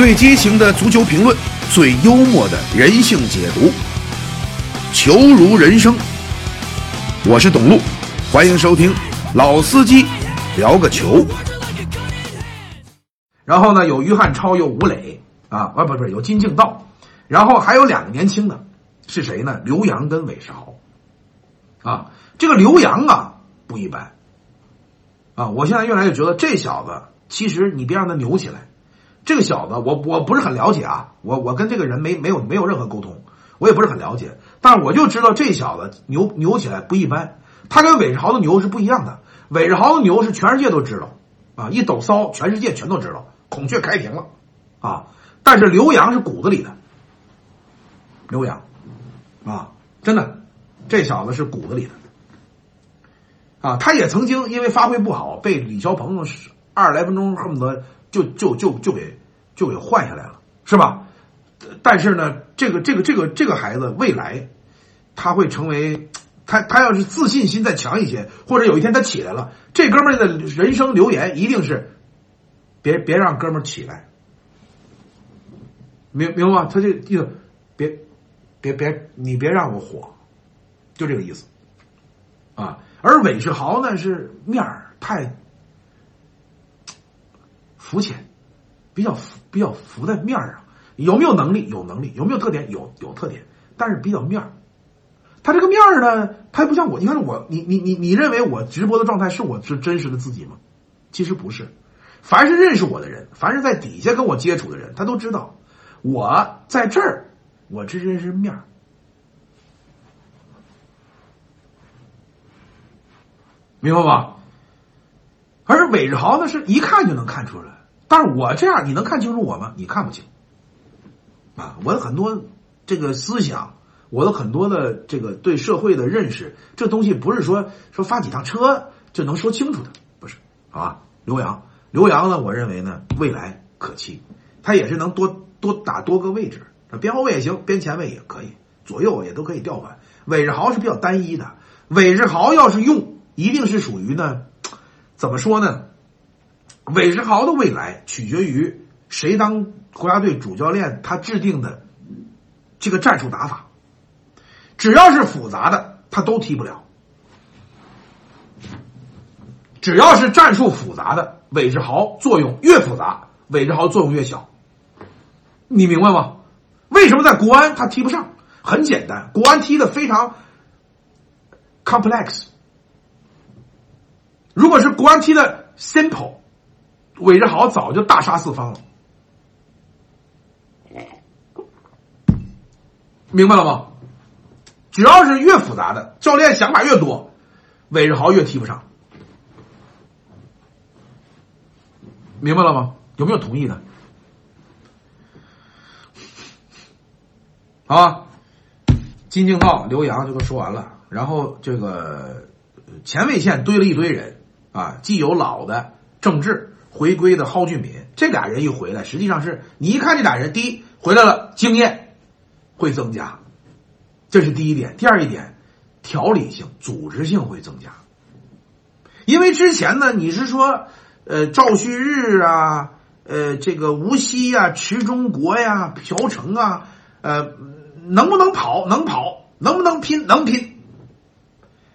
最激情的足球评论，最幽默的人性解读，球如人生。我是董路，欢迎收听老司机聊个球。然后呢，有于汉超，有吴磊啊，啊不不有金敬道，然后还有两个年轻的，是谁呢？刘洋跟韦世豪。啊，这个刘洋啊不一般啊！我现在越来越觉得这小子，其实你别让他牛起来。这个小子，我我不是很了解啊，我我跟这个人没没有没有任何沟通，我也不是很了解。但是我就知道这小子牛牛起来不一般。他跟韦世豪的牛是不一样的，韦世豪的牛是全世界都知道啊，一抖骚，全世界全都知道，孔雀开屏了啊。但是刘洋是骨子里的，刘洋啊，真的。这小子是骨子里的，啊，他也曾经因为发挥不好被李霄鹏二十来分钟恨不得就就就就给就给换下来了，是吧？但是呢，这个这个这个这个孩子未来他会成为他他要是自信心再强一些，或者有一天他起来了，这哥们儿的人生留言一定是别别让哥们儿起来，明明白吗？他这意思别别别你别让我火。就这个意思，啊，而韦世豪呢是面儿太浮浅，比较浮，比较浮在面上。有没有能力？有能力。有没有特点？有有特点。但是比较面儿。他这个面儿呢，他不像我。你看我，你你你你认为我直播的状态是我是真实的自己吗？其实不是。凡是认识我的人，凡是在底下跟我接触的人，他都知道我在这儿，我这真是面儿。明白吧？而韦世豪呢，是一看就能看出来。但是我这样，你能看清楚我吗？你看不清。啊，我的很多这个思想，我的很多的这个对社会的认识，这东西不是说说发几趟车就能说清楚的，不是好吧。刘洋，刘洋呢，我认为呢，未来可期，他也是能多多打多个位置，边后卫也行，边前卫也可以，左右也都可以调换。韦世豪是比较单一的，韦世豪要是用。一定是属于呢，怎么说呢？韦世豪的未来取决于谁当国家队主教练，他制定的这个战术打法。只要是复杂的，他都踢不了；只要是战术复杂的，韦世豪作用越复杂，韦世豪作用越小。你明白吗？为什么在国安他踢不上？很简单，国安踢的非常 complex。如果是国安踢的 simple，韦世豪早就大杀四方了，明白了吗？只要是越复杂的，教练想法越多，韦世豪越踢不上，明白了吗？有没有同意的？好，金敬道、刘洋就都说完了，然后这个前卫线堆了一堆人。啊，既有老的郑智回归的蒿俊闵，这俩人一回来，实际上是你一看这俩人，第一回来了，经验会增加，这是第一点。第二一点，条理性、组织性会增加。因为之前呢，你是说，呃，赵旭日啊，呃，这个无锡呀、池中国呀、朴成啊，呃，能不能跑？能跑？能不能拼？能拼？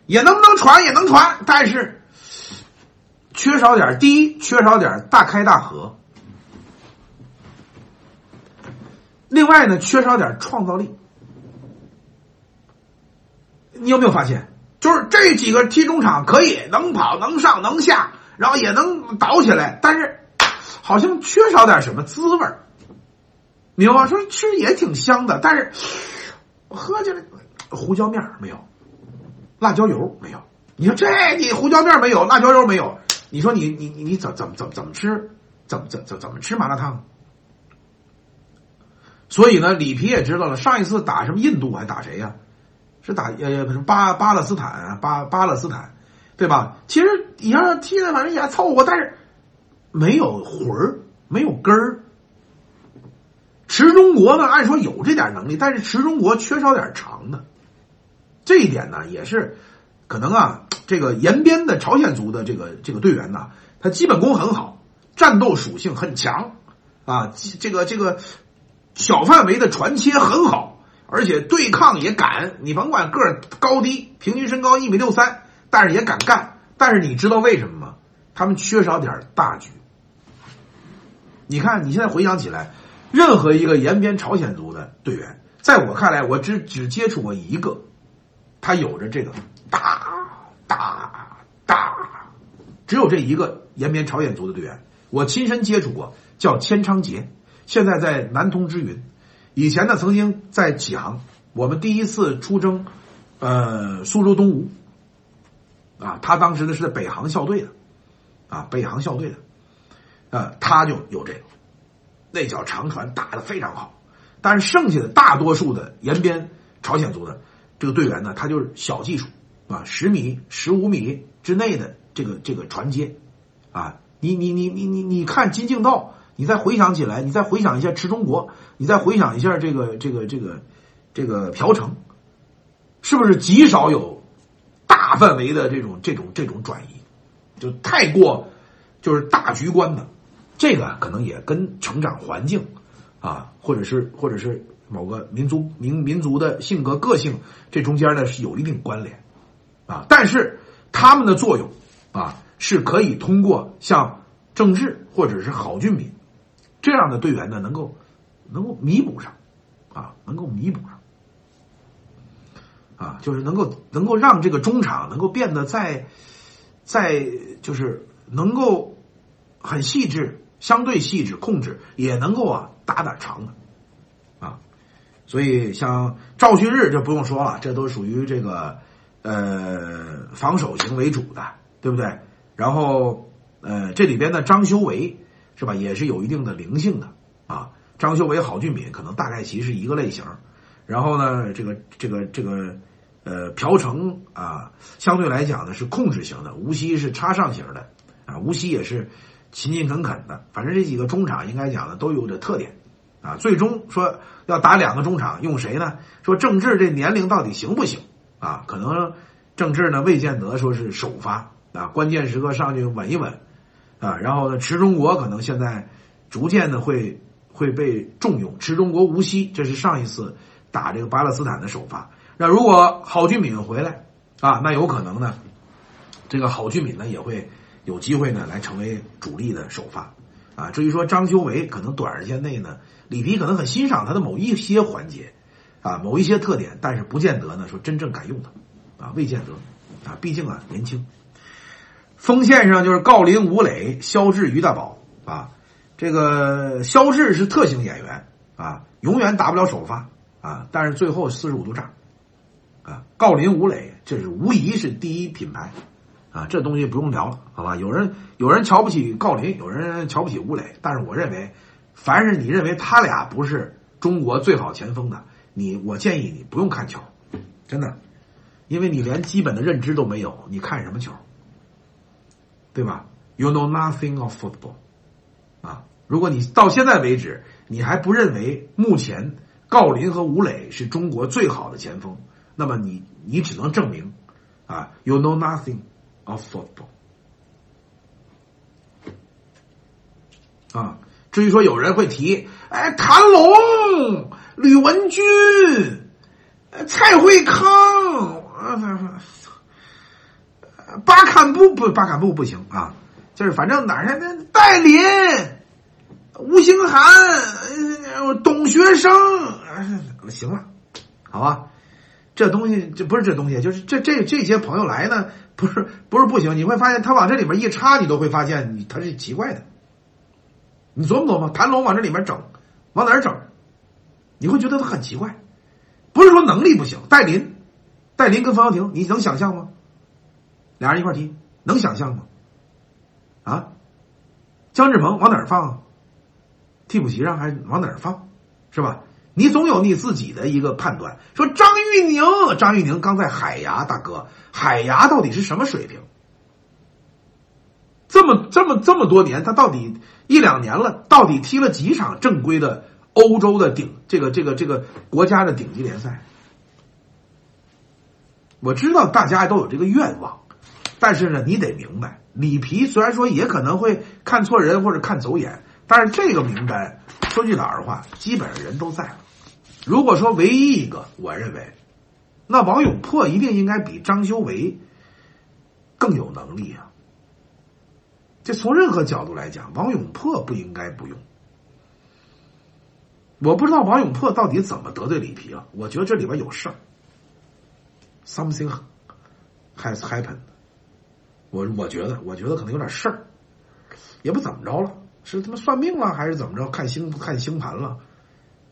也能不能传？也能传，但是。缺少点第一，缺少点大开大合。另外呢，缺少点创造力。你有没有发现，就是这几个踢中场可以能跑能上能下，然后也能倒起来，但是好像缺少点什么滋味儿。明白吗？说吃也挺香的，但是喝起来胡椒面没有，辣椒油没有。你说这你胡椒面没有，辣椒油没有。你说你你你你怎怎怎怎么吃，怎么怎怎怎么吃麻辣烫？所以呢，里皮也知道了，上一次打什么印度还打谁呀？是打呃巴巴勒斯坦巴巴勒斯坦，对吧？其实你要踢的反正也凑合，但是没有魂儿，没有根儿。池中国呢，按说有这点能力，但是池中国缺少点长的，这一点呢也是。可能啊，这个延边的朝鲜族的这个这个队员呢，他基本功很好，战斗属性很强，啊，这个这个小范围的传切很好，而且对抗也敢。你甭管个儿高低，平均身高一米六三，但是也敢干。但是你知道为什么吗？他们缺少点大局。你看，你现在回想起来，任何一个延边朝鲜族的队员，在我看来，我只只接触过一个，他有着这个大大大，只有这一个延边朝鲜族的队员，我亲身接触过，叫千昌杰，现在在南通之云，以前呢曾经在启航，我们第一次出征，呃，苏州东吴，啊，他当时呢是在北航校队的，啊，北航校队的。呃，他就有这个，那脚长传打的非常好，但是剩下的大多数的延边朝鲜族的这个队员呢，他就是小技术啊，十米、十五米之内的这个这个传接啊，你你你你你你看金敬道，你再回想起来，你再回想一下池中国，你再回想一下这个这个这个这个朴成，是不是极少有大范围的这种这种这种转移，就太过就是大局观的。这个可能也跟成长环境，啊，或者是或者是某个民族民民族的性格个性，这中间呢是有一定关联，啊，但是他们的作用啊是可以通过像郑智或者是郝俊敏这样的队员呢，能够能够弥补上，啊，能够弥补上，啊，就是能够能够让这个中场能够变得在在就是能够很细致。相对细致控制也能够啊打打长的，所以像赵旭日就不用说了，这都属于这个呃防守型为主的，对不对？然后呃这里边的张修为是吧，也是有一定的灵性的啊。张修为、郝俊敏可能大概其是一个类型，然后呢，这个这个这个呃朴成啊，相对来讲呢是控制型的，吴曦是插上型的啊，吴曦也是。勤勤恳恳的，反正这几个中场应该讲的都有这特点，啊，最终说要打两个中场，用谁呢？说郑智这年龄到底行不行？啊，可能郑智呢未见得说是首发啊，关键时刻上去稳一稳，啊，然后呢，池中国可能现在逐渐的会会被重用，池中国无锡这是上一次打这个巴勒斯坦的首发，那如果郝俊敏回来啊，那有可能呢，这个郝俊敏呢也会。有机会呢，来成为主力的首发，啊，至于说张修为，可能短时间内呢，里皮可能很欣赏他的某一些环节，啊，某一些特点，但是不见得呢说真正敢用他，啊，未见得，啊，毕竟啊年轻。锋线上就是郜林、吴磊、肖智、于大宝，啊，这个肖智是特型演员，啊，永远打不了首发，啊，但是最后四十五度炸，啊，郜林、吴磊，这是无疑是第一品牌。啊，这东西不用聊了，好吧？有人有人瞧不起郜林，有人瞧不起吴磊，但是我认为，凡是你认为他俩不是中国最好前锋的，你我建议你不用看球，真的，因为你连基本的认知都没有，你看什么球？对吧？You know nothing of football。啊，如果你到现在为止你还不认为目前郜林和吴磊是中国最好的前锋，那么你你只能证明啊，You know nothing。of football 啊，至于说有人会提，哎，谭龙、吕文君、蔡慧康，巴坎布不，巴坎布不行啊，就是反正哪儿那戴林、吴兴涵、董学生，行了，好吧。这东西这不是这东西，就是这这这些朋友来呢，不是不是不行。你会发现他往这里面一插，你都会发现你他是奇怪的。你琢磨琢磨，谭龙往这里面整，往哪儿整？你会觉得他很奇怪。不是说能力不行，戴林，戴林跟方潇霆，你能想象吗？俩人一块踢，能想象吗？啊，姜志鹏往哪儿放？替补席上还是往哪儿放？是吧？你总有你自己的一个判断。说张玉宁，张玉宁刚在海牙，大哥，海牙到底是什么水平？这么这么这么多年，他到底一两年了，到底踢了几场正规的欧洲的顶这个这个这个国家的顶级联赛？我知道大家都有这个愿望，但是呢，你得明白，里皮虽然说也可能会看错人或者看走眼，但是这个名单说句老实话，基本上人都在了。如果说唯一一个，我认为，那王永珀一定应该比张修为更有能力啊。这从任何角度来讲，王永珀不应该不用。我不知道王永珀到底怎么得罪里皮了，我觉得这里边有事儿。Something has happened。我我觉得，我觉得可能有点事儿，也不怎么着了，是他妈算命了还是怎么着？看星看星盘了，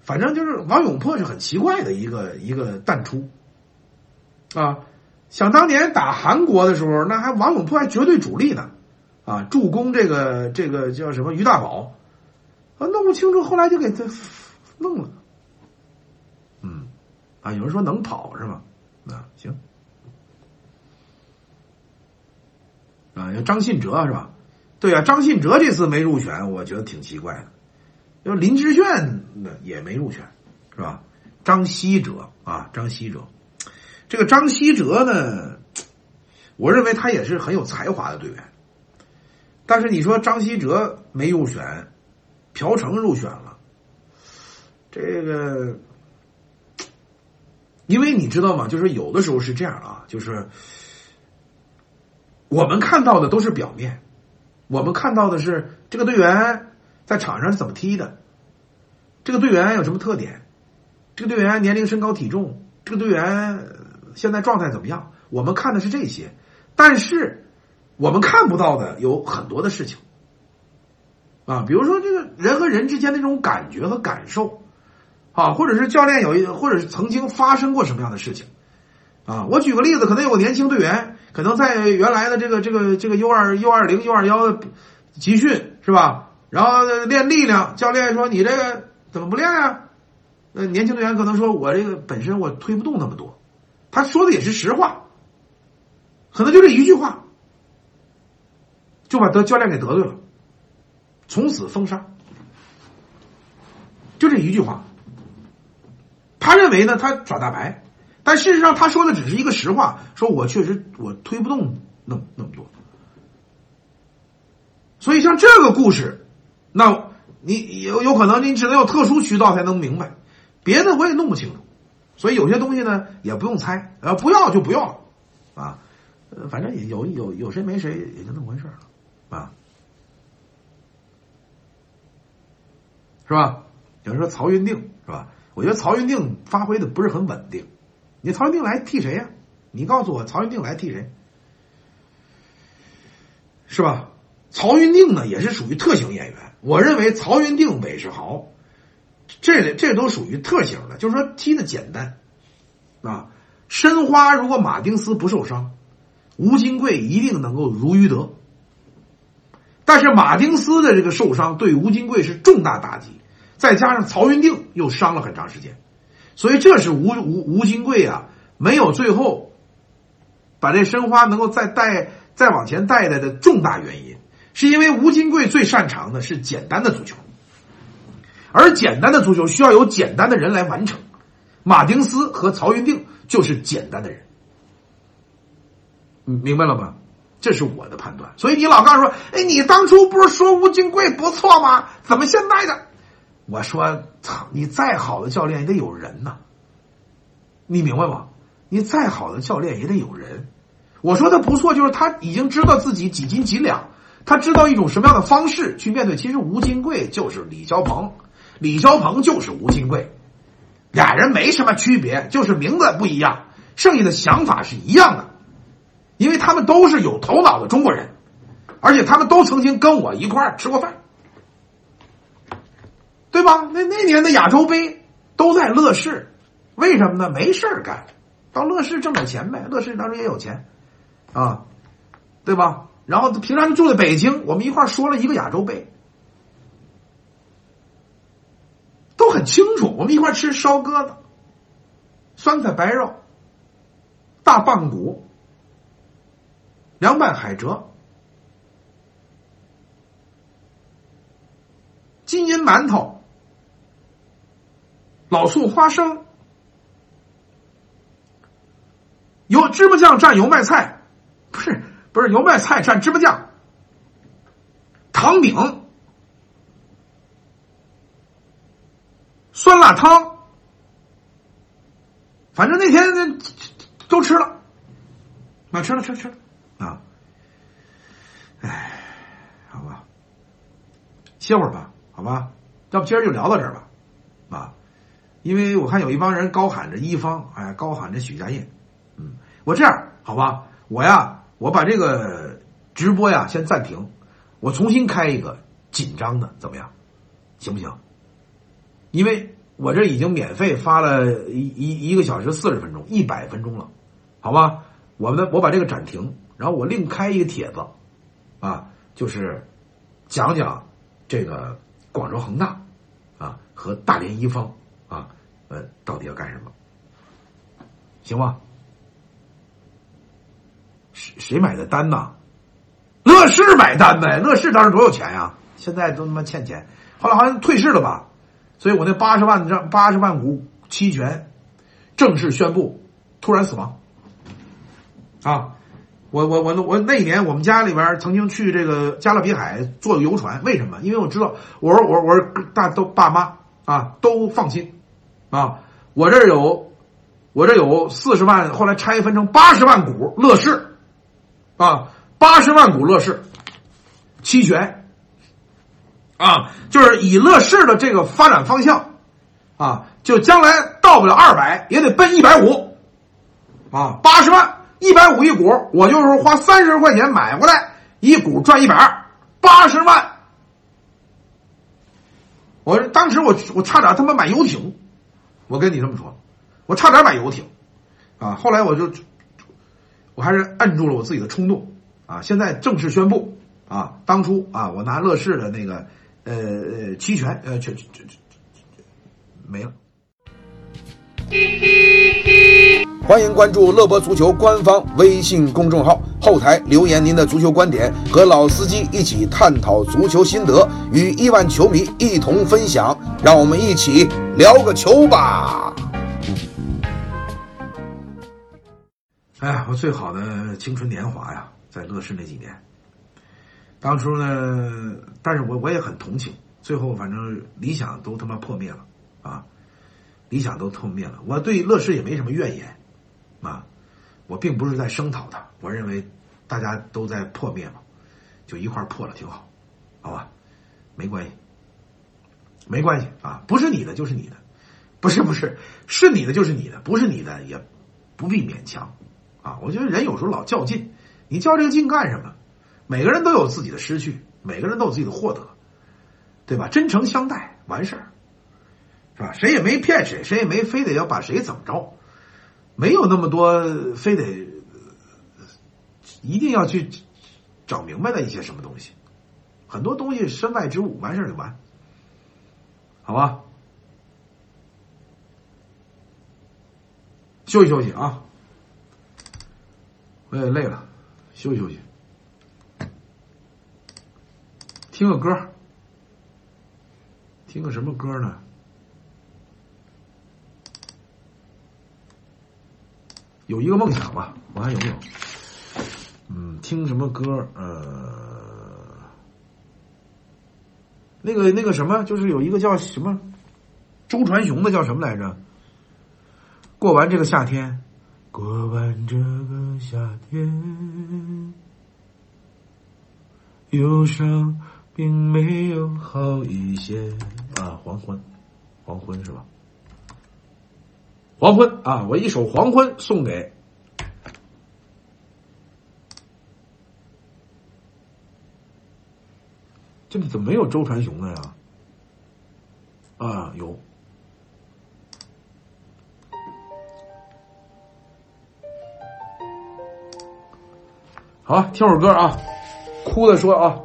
反正就是王永珀是很奇怪的一个一个淡出啊。想当年打韩国的时候，那还王永珀还绝对主力呢啊，助攻这个这个叫什么于大宝啊，弄不清楚，后来就给他弄了。嗯，啊，有人说能跑是吗？啊，行。啊，有张信哲是吧？对啊，张信哲这次没入选，我觉得挺奇怪的。要林志炫那也没入选，是吧？张稀哲啊，张稀哲，这个张稀哲呢，我认为他也是很有才华的队员。但是你说张稀哲没入选，朴成入选了，这个，因为你知道吗？就是有的时候是这样啊，就是。我们看到的都是表面，我们看到的是这个队员在场上是怎么踢的，这个队员有什么特点，这个队员年龄、身高、体重，这个队员现在状态怎么样？我们看的是这些，但是我们看不到的有很多的事情啊，比如说这个人和人之间的这种感觉和感受啊，或者是教练有一，或者是曾经发生过什么样的事情啊？我举个例子，可能有个年轻队员。可能在原来的这个这个这个 U 二 U 二零 U 二幺集训是吧？然后练力量，教练说你这个怎么不练啊？那年轻队员可能说我这个本身我推不动那么多，他说的也是实话，可能就这一句话，就把得教练给得罪了，从此封杀，就这一句话，他认为呢他耍大牌。但事实上，他说的只是一个实话，说我确实我推不动那么那么多，所以像这个故事，那你有有可能你只能有特殊渠道才能明白，别的我也弄不清楚，所以有些东西呢也不用猜，呃，不要就不要了，啊，呃，反正也有有有谁没谁也就那么回事了，啊，是吧？有人说曹云定是吧？我觉得曹云定发挥的不是很稳定。你曹云定来替谁呀？你告诉我，曹云定来替谁？是吧？曹云定呢，也是属于特型演员。我认为曹云定、韦世豪，这这都属于特型的，就是说踢的简单啊。申花如果马丁斯不受伤，吴金贵一定能够如鱼得。但是马丁斯的这个受伤对吴金贵是重大打击，再加上曹云定又伤了很长时间。所以这是吴吴吴金贵啊，没有最后把这申花能够再带再往前带来的重大原因，是因为吴金贵最擅长的是简单的足球，而简单的足球需要有简单的人来完成。马丁斯和曹云定就是简单的人，明白了吗？这是我的判断。所以你老告诉说，哎，你当初不是说吴金贵不错吗？怎么现在的？我说：“操！你再好的教练也得有人呐，你明白吗？你再好的教练也得有人。我说他不错，就是他已经知道自己几斤几两，他知道一种什么样的方式去面对。其实吴金贵就是李霄鹏，李霄鹏就是吴金贵，俩人没什么区别，就是名字不一样，剩下的想法是一样的，因为他们都是有头脑的中国人，而且他们都曾经跟我一块儿吃过饭。”对吧？那那年的亚洲杯都在乐视，为什么呢？没事儿干，到乐视挣点钱呗。乐视当时也有钱，啊，对吧？然后平常就住在北京，我们一块儿说了一个亚洲杯，都很清楚。我们一块儿吃烧鸽子、酸菜白肉、大棒骨、凉拌海蜇、金银馒头。老醋花生，油芝麻酱蘸油麦菜，不是不是油麦菜蘸芝麻酱，糖饼，酸辣汤，反正那天都吃了，啊，吃了吃了吃了啊，哎，好吧，歇会儿吧，好吧，要不今儿就聊到这儿吧，啊，因为我看有一帮人高喊着一方，哎，高喊着许家印，嗯，我这样好吧，我呀，我把这个直播呀先暂停，我重新开一个紧张的，怎么样？行不行？因为我这已经免费发了一一一个小时四十分钟，一百分钟了，好吧？我们我把这个暂停，然后我另开一个帖子，啊，就是讲讲这个广州恒大啊和大连一方啊，呃，到底要干什么？行吗？谁谁买的单呢？乐视买单呗，乐视当时多有钱呀，现在都他妈欠钱，后来好像退市了吧？所以我那八十万张八十万股期权正式宣布突然死亡啊！我我我我那年我们家里边曾经去这个加勒比海坐游船，为什么？因为我知道，我说我我说大都爸妈啊都放心啊，我这有我这有四十万，后来拆分成八十万股乐视啊，八十万股乐视期权。啊，就是以乐视的这个发展方向，啊，就将来到不了二百，也得奔一百五，啊，八十万一百五一股，我就是花三十块钱买回来一股赚一百二，八十万。我当时我我差点他妈买游艇，我跟你这么说，我差点买游艇，啊，后来我就我还是摁住了我自己的冲动，啊，现在正式宣布，啊，当初啊，我拿乐视的那个。呃呃，期权呃，全全全没了。欢迎关注乐博足球官方微信公众号，后台留言您的足球观点，和老司机一起探讨足球心得，与亿万球迷一同分享。让我们一起聊个球吧！哎呀，我最好的青春年华呀，在乐视那几年。当初呢，但是我我也很同情，最后反正理想都他妈破灭了啊，理想都破灭了。我对乐视也没什么怨言啊，我并不是在声讨他，我认为大家都在破灭嘛，就一块破了挺好，好吧，没关系，没关系啊，不是你的就是你的，不是不是是你的就是你的，不是你的也不必勉强啊。我觉得人有时候老较劲，你较这个劲干什么？每个人都有自己的失去，每个人都有自己的获得，对吧？真诚相待，完事儿，是吧？谁也没骗谁，谁也没非得要把谁怎么着，没有那么多非得一定要去找明白的一些什么东西，很多东西身外之物，完事儿就完，好吧？休息休息啊，我也累了，休息休息。听个歌，听个什么歌呢？有一个梦想吧，我看有没有。嗯，听什么歌？呃，那个那个什么，就是有一个叫什么周传雄的，叫什么来着？过完这个夏天，过完这个夏天，忧伤。并没有好一些啊，黄昏，黄昏是吧？黄昏啊，我一首《黄昏》送给，这里怎么没有周传雄的呀？啊，有，好，听会歌啊，哭的说啊。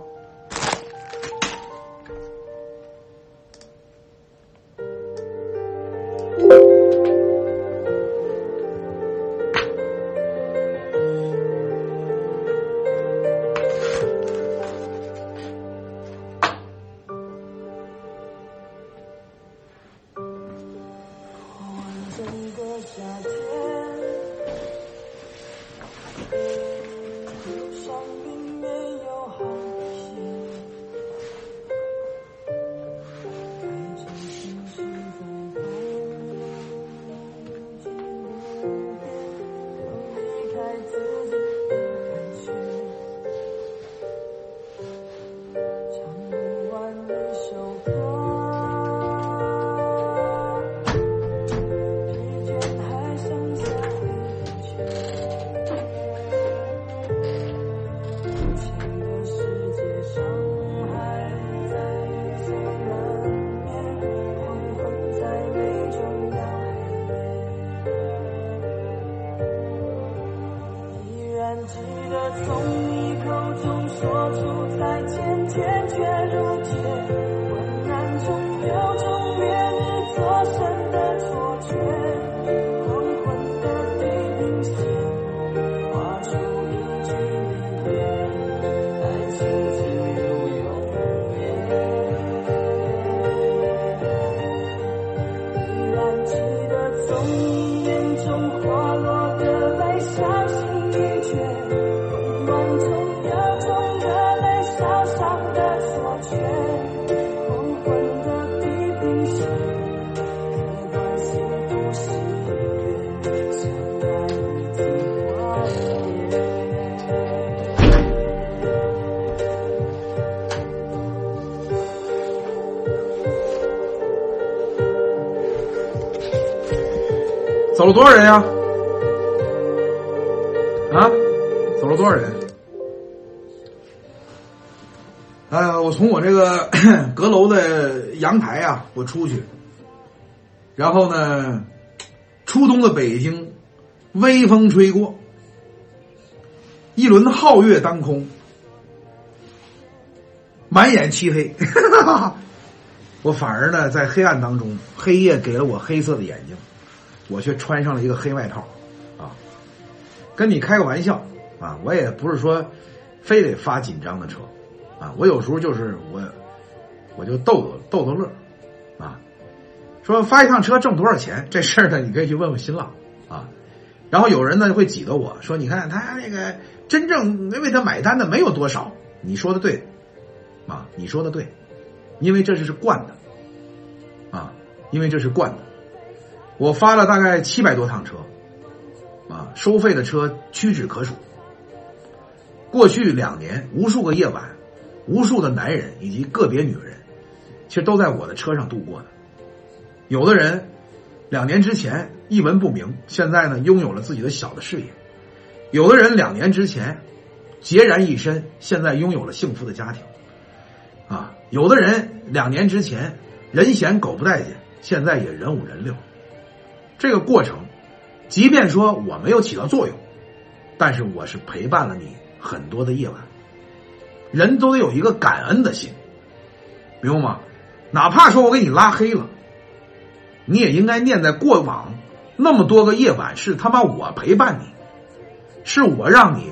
从你口中说出再见，坚决如铁，困难中留着。走了多少人呀？啊，走了多少人？哎，我从我这个 阁楼的阳台啊，我出去，然后呢，初冬的北京，微风吹过，一轮皓月当空，满眼漆黑，我反而呢，在黑暗当中，黑夜给了我黑色的眼睛。我却穿上了一个黑外套，啊，跟你开个玩笑啊，我也不是说非得发紧张的车，啊，我有时候就是我我就逗逗逗逗乐，啊，说发一趟车挣多少钱这事儿呢，你可以去问问新浪啊，然后有人呢会挤兑我说，你看他那个真正为他买单的没有多少，你说的对，啊，你说的对，因为这是惯的，啊，因为这是惯的。我发了大概七百多趟车，啊，收费的车屈指可数。过去两年，无数个夜晚，无数的男人以及个别女人，其实都在我的车上度过的。有的人两年之前一文不名，现在呢拥有了自己的小的事业；有的人两年之前孑然一身，现在拥有了幸福的家庭。啊，有的人两年之前人嫌狗不待见，现在也人五人六。这个过程，即便说我没有起到作用，但是我是陪伴了你很多的夜晚。人都得有一个感恩的心，明白吗？哪怕说我给你拉黑了，你也应该念在过往那么多个夜晚是他妈我陪伴你，是我让你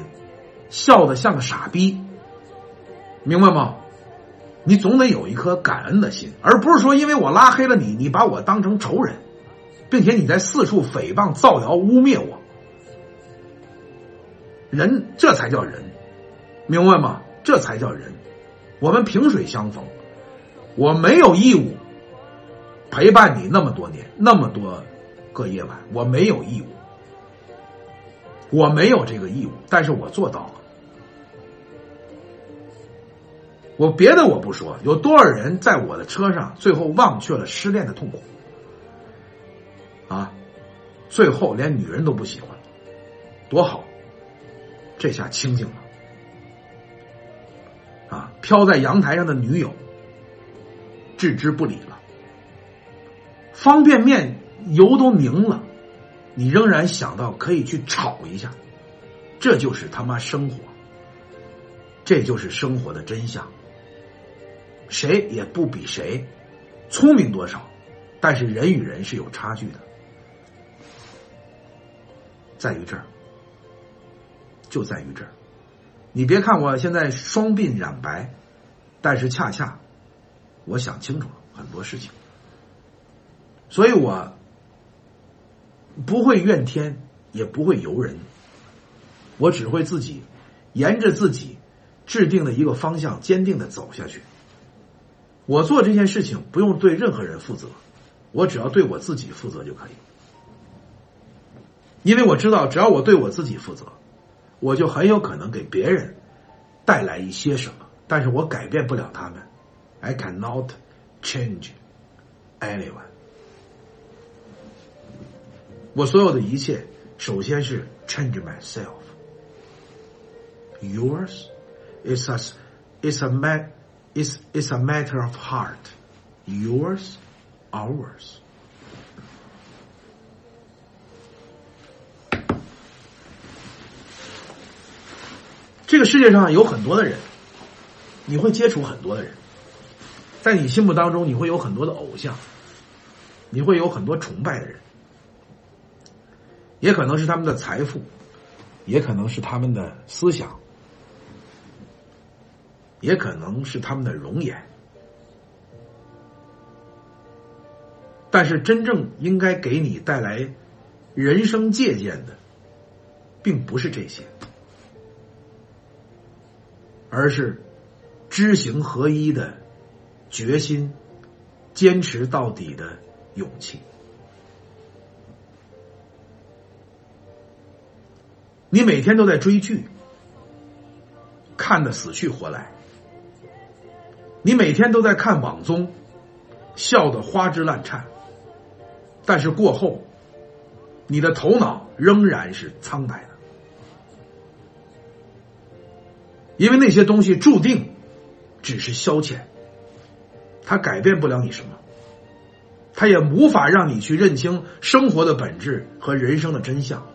笑得像个傻逼，明白吗？你总得有一颗感恩的心，而不是说因为我拉黑了你，你把我当成仇人。并且你在四处诽谤、造谣、污蔑我，人这才叫人，明白吗？这才叫人。我们萍水相逢，我没有义务陪伴你那么多年、那么多个夜晚，我没有义务，我没有这个义务，但是我做到了。我别的我不说，有多少人在我的车上最后忘却了失恋的痛苦？啊，最后连女人都不喜欢，多好！这下清静了。啊，飘在阳台上的女友置之不理了。方便面油都凝了，你仍然想到可以去炒一下，这就是他妈生活，这就是生活的真相。谁也不比谁聪明多少，但是人与人是有差距的。在于这儿，就在于这儿。你别看我现在双鬓染白，但是恰恰我想清楚了很多事情，所以我不会怨天，也不会尤人，我只会自己沿着自己制定的一个方向坚定的走下去。我做这件事情不用对任何人负责，我只要对我自己负责就可以。因为我知道，只要我对我自己负责，我就很有可能给别人带来一些什么，但是我改变不了他们。I cannot change anyone。我所有的一切，首先是 change myself。Yours is a is a mat is is a matter of heart. Yours, ours. 这个世界上有很多的人，你会接触很多的人，在你心目当中，你会有很多的偶像，你会有很多崇拜的人，也可能是他们的财富，也可能是他们的思想，也可能是他们的容颜。但是，真正应该给你带来人生借鉴的，并不是这些，而是知行合一的决心、坚持到底的勇气。你每天都在追剧，看得死去活来；你每天都在看网综，笑得花枝乱颤。但是过后，你的头脑仍然是苍白的，因为那些东西注定只是消遣，它改变不了你什么，它也无法让你去认清生活的本质和人生的真相，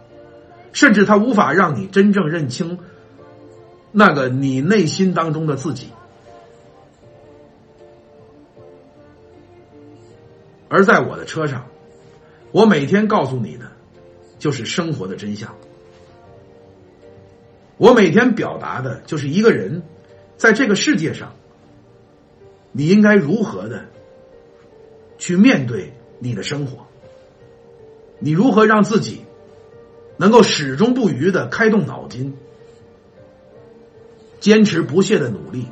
甚至它无法让你真正认清那个你内心当中的自己。而在我的车上。我每天告诉你的，就是生活的真相。我每天表达的，就是一个人在这个世界上，你应该如何的去面对你的生活？你如何让自己能够始终不渝的开动脑筋，坚持不懈的努力，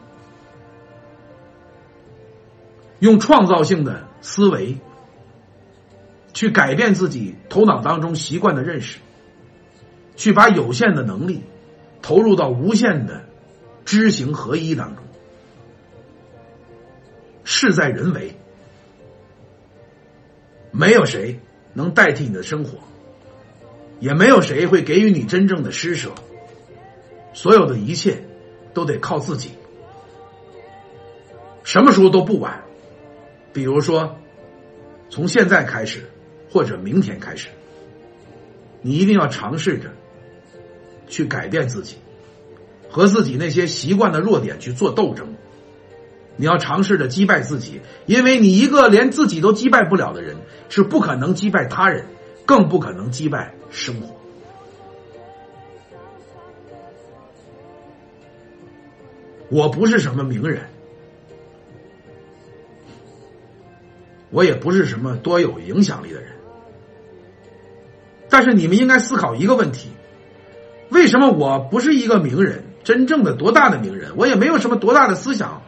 用创造性的思维。去改变自己头脑当中习惯的认识，去把有限的能力投入到无限的知行合一当中。事在人为，没有谁能代替你的生活，也没有谁会给予你真正的施舍。所有的一切都得靠自己，什么时候都不晚。比如说，从现在开始。或者明天开始，你一定要尝试着去改变自己，和自己那些习惯的弱点去做斗争。你要尝试着击败自己，因为你一个连自己都击败不了的人，是不可能击败他人，更不可能击败生活。我不是什么名人。我也不是什么多有影响力的人。但是你们应该思考一个问题：为什么我不是一个名人，真正的多大的名人？我也没有什么多大的思想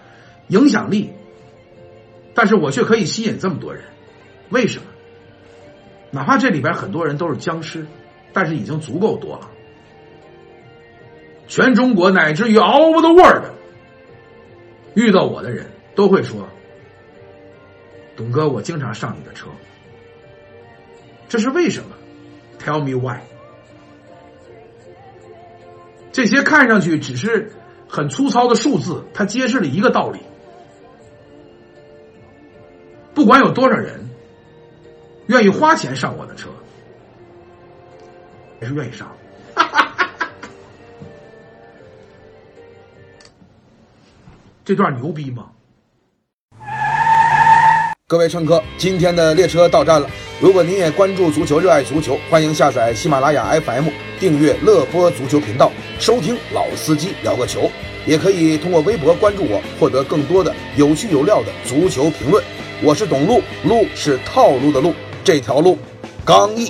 影响力，但是我却可以吸引这么多人，为什么？哪怕这里边很多人都是僵尸，但是已经足够多了。全中国乃至于 all over the world，遇到我的人都会说：“董哥，我经常上你的车。”这是为什么？Tell me why？这些看上去只是很粗糙的数字，它揭示了一个道理：不管有多少人愿意花钱上我的车，也是愿意上。这段牛逼吗？各位乘客，今天的列车到站了。如果您也关注足球，热爱足球，欢迎下载喜马拉雅 FM，订阅乐播足球频道，收听老司机聊个球。也可以通过微博关注我，获得更多的有趣有料的足球评论。我是董路，路是套路的路，这条路刚毅。